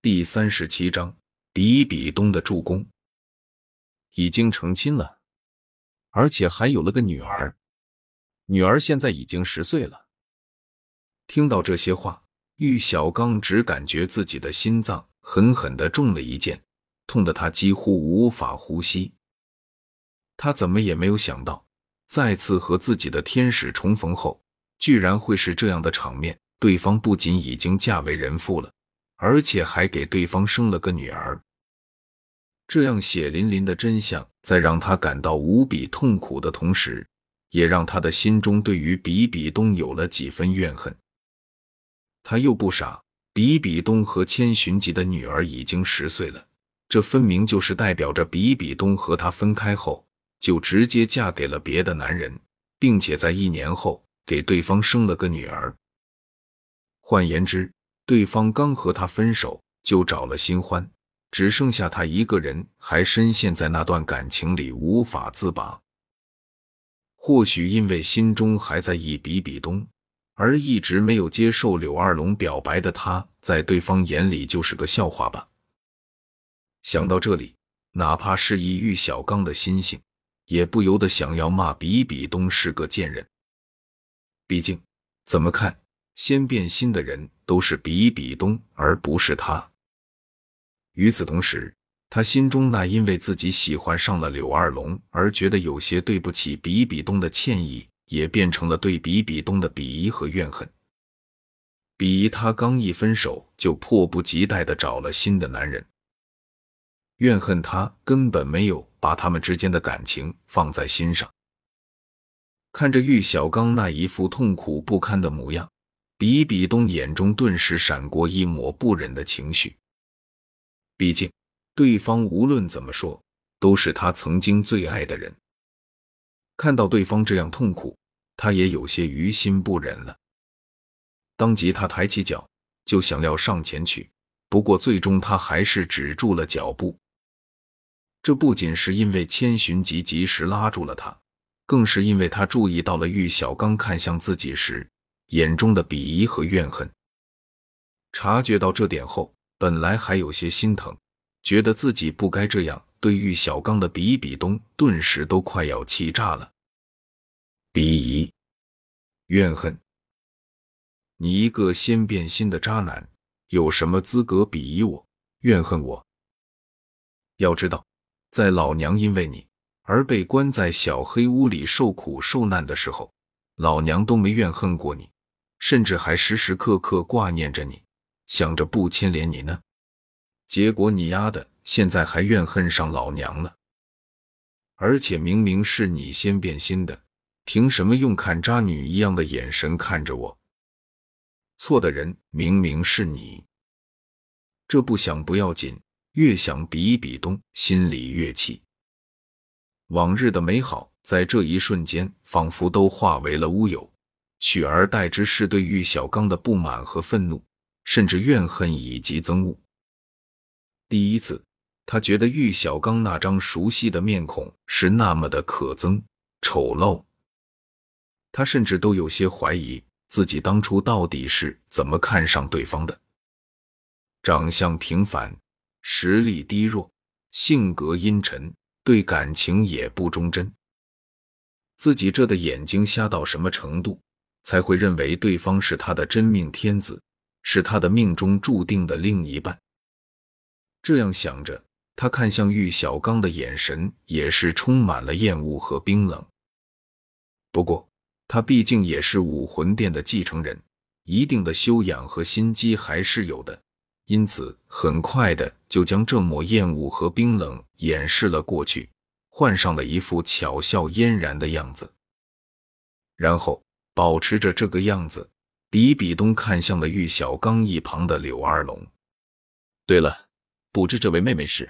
第三十七章，比比东的助攻已经成亲了，而且还有了个女儿，女儿现在已经十岁了。听到这些话，玉小刚只感觉自己的心脏狠狠的中了一箭，痛得他几乎无法呼吸。他怎么也没有想到，再次和自己的天使重逢后，居然会是这样的场面。对方不仅已经嫁为人妇了。而且还给对方生了个女儿，这样血淋淋的真相，在让他感到无比痛苦的同时，也让他的心中对于比比东有了几分怨恨。他又不傻，比比东和千寻疾的女儿已经十岁了，这分明就是代表着比比东和他分开后，就直接嫁给了别的男人，并且在一年后给对方生了个女儿。换言之，对方刚和他分手，就找了新欢，只剩下他一个人，还深陷在那段感情里无法自拔。或许因为心中还在意比比东，而一直没有接受柳二龙表白的他，在对方眼里就是个笑话吧。想到这里，哪怕是以玉小刚的心性，也不由得想要骂比比东是个贱人。毕竟，怎么看？先变心的人都是比比东，而不是他。与此同时，他心中那因为自己喜欢上了柳二龙而觉得有些对不起比比东的歉意，也变成了对比比东的鄙夷和怨恨。鄙夷他刚一分手就迫不及待的找了新的男人，怨恨他根本没有把他们之间的感情放在心上。看着玉小刚那一副痛苦不堪的模样。比比东眼中顿时闪过一抹不忍的情绪。毕竟，对方无论怎么说都是他曾经最爱的人。看到对方这样痛苦，他也有些于心不忍了。当即，他抬起脚就想要上前去，不过最终他还是止住了脚步。这不仅是因为千寻疾及时拉住了他，更是因为他注意到了玉小刚看向自己时。眼中的鄙夷和怨恨，察觉到这点后，本来还有些心疼，觉得自己不该这样对玉小刚的比比东，顿时都快要气炸了。鄙夷、怨恨，你一个先变心的渣男，有什么资格鄙夷我、怨恨我？要知道，在老娘因为你而被关在小黑屋里受苦受难的时候，老娘都没怨恨过你。甚至还时时刻刻挂念着你，想着不牵连你呢。结果你丫的现在还怨恨上老娘了，而且明明是你先变心的，凭什么用看渣女一样的眼神看着我？错的人明明是你。这不想不要紧，越想比比东心里越气。往日的美好在这一瞬间仿佛都化为了乌有。取而代之是对玉小刚的不满和愤怒，甚至怨恨以及憎恶。第一次，他觉得玉小刚那张熟悉的面孔是那么的可憎、丑陋，他甚至都有些怀疑自己当初到底是怎么看上对方的。长相平凡，实力低弱，性格阴沉，对感情也不忠贞，自己这的眼睛瞎到什么程度？才会认为对方是他的真命天子，是他的命中注定的另一半。这样想着，他看向玉小刚的眼神也是充满了厌恶和冰冷。不过，他毕竟也是武魂殿的继承人，一定的修养和心机还是有的，因此很快的就将这抹厌恶和冰冷掩饰了过去，换上了一副巧笑嫣然的样子，然后。保持着这个样子，比比东看向了玉小刚一旁的柳二龙。对了，不知这位妹妹是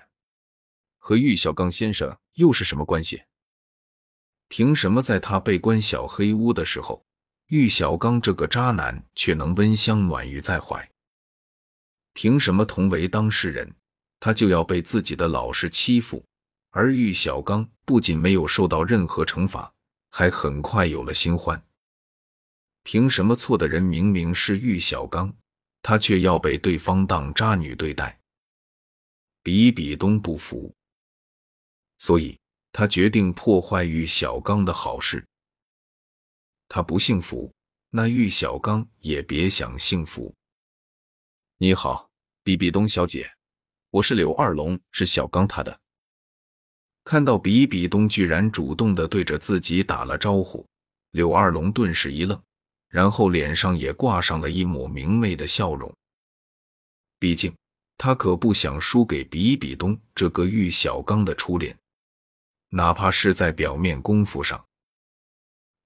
和玉小刚先生又是什么关系？凭什么在他被关小黑屋的时候，玉小刚这个渣男却能温香暖玉在怀？凭什么同为当事人，他就要被自己的老师欺负，而玉小刚不仅没有受到任何惩罚，还很快有了新欢？凭什么错的人明明是玉小刚，他却要被对方当渣女对待？比比东不服，所以他决定破坏玉小刚的好事。他不幸福，那玉小刚也别想幸福。你好，比比东小姐，我是柳二龙，是小刚他的。看到比比东居然主动的对着自己打了招呼，柳二龙顿时一愣，然后脸上也挂上了一抹明媚的笑容。毕竟他可不想输给比比东这个玉小刚的初恋，哪怕是在表面功夫上。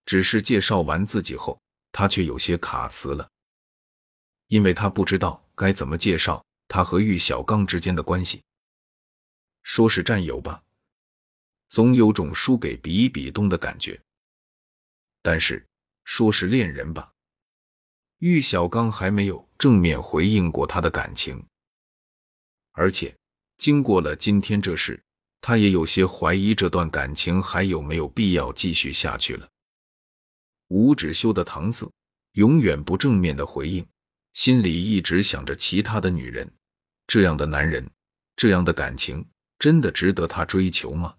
只是介绍完自己后，他却有些卡词了，因为他不知道该怎么介绍他和玉小刚之间的关系。说是战友吧，总有种输给比比东的感觉；但是说是恋人吧，玉小刚还没有正面回应过他的感情，而且经过了今天这事，他也有些怀疑这段感情还有没有必要继续下去了。吴芷修的搪塞，永远不正面的回应，心里一直想着其他的女人。这样的男人，这样的感情，真的值得他追求吗？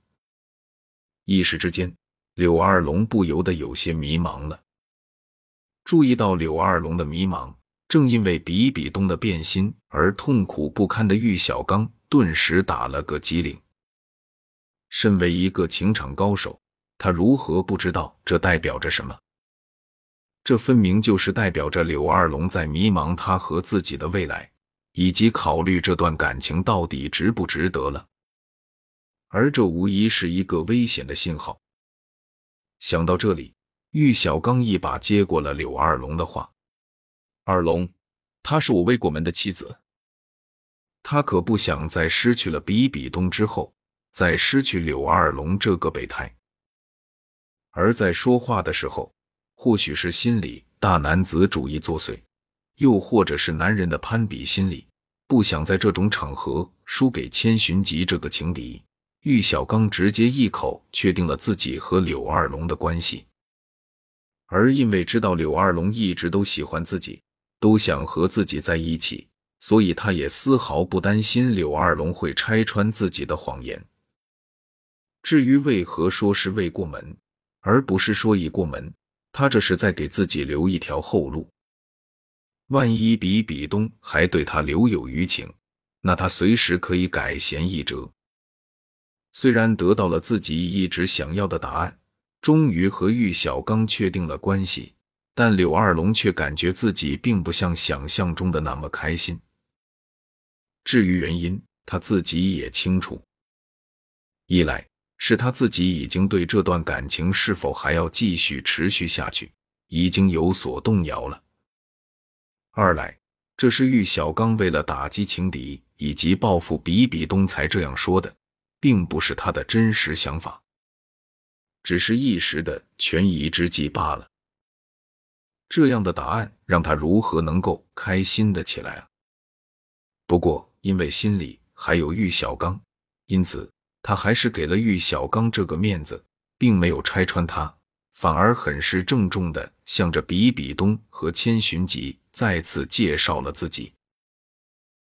一时之间，柳二龙不由得有些迷茫了。注意到柳二龙的迷茫，正因为比比东的变心而痛苦不堪的玉小刚，顿时打了个激灵。身为一个情场高手，他如何不知道这代表着什么？这分明就是代表着柳二龙在迷茫他和自己的未来，以及考虑这段感情到底值不值得了。而这无疑是一个危险的信号。想到这里，玉小刚一把接过了柳二龙的话：“二龙，她是我未过门的妻子，他可不想在失去了比比东之后，再失去柳二龙这个备胎。”而在说话的时候。或许是心里大男子主义作祟，又或者是男人的攀比心理，不想在这种场合输给千寻疾这个情敌。玉小刚直接一口确定了自己和柳二龙的关系，而因为知道柳二龙一直都喜欢自己，都想和自己在一起，所以他也丝毫不担心柳二龙会拆穿自己的谎言。至于为何说是未过门，而不是说已过门？他这是在给自己留一条后路，万一比比东还对他留有余情，那他随时可以改弦易辙。虽然得到了自己一直想要的答案，终于和玉小刚确定了关系，但柳二龙却感觉自己并不像想象中的那么开心。至于原因，他自己也清楚，一来。是他自己已经对这段感情是否还要继续持续下去已经有所动摇了。二来，这是玉小刚为了打击情敌以及报复比比东才这样说的，并不是他的真实想法，只是一时的权宜之计罢了。这样的答案让他如何能够开心的起来啊？不过，因为心里还有玉小刚，因此。他还是给了玉小刚这个面子，并没有拆穿他，反而很是郑重的向着比比东和千寻疾再次介绍了自己。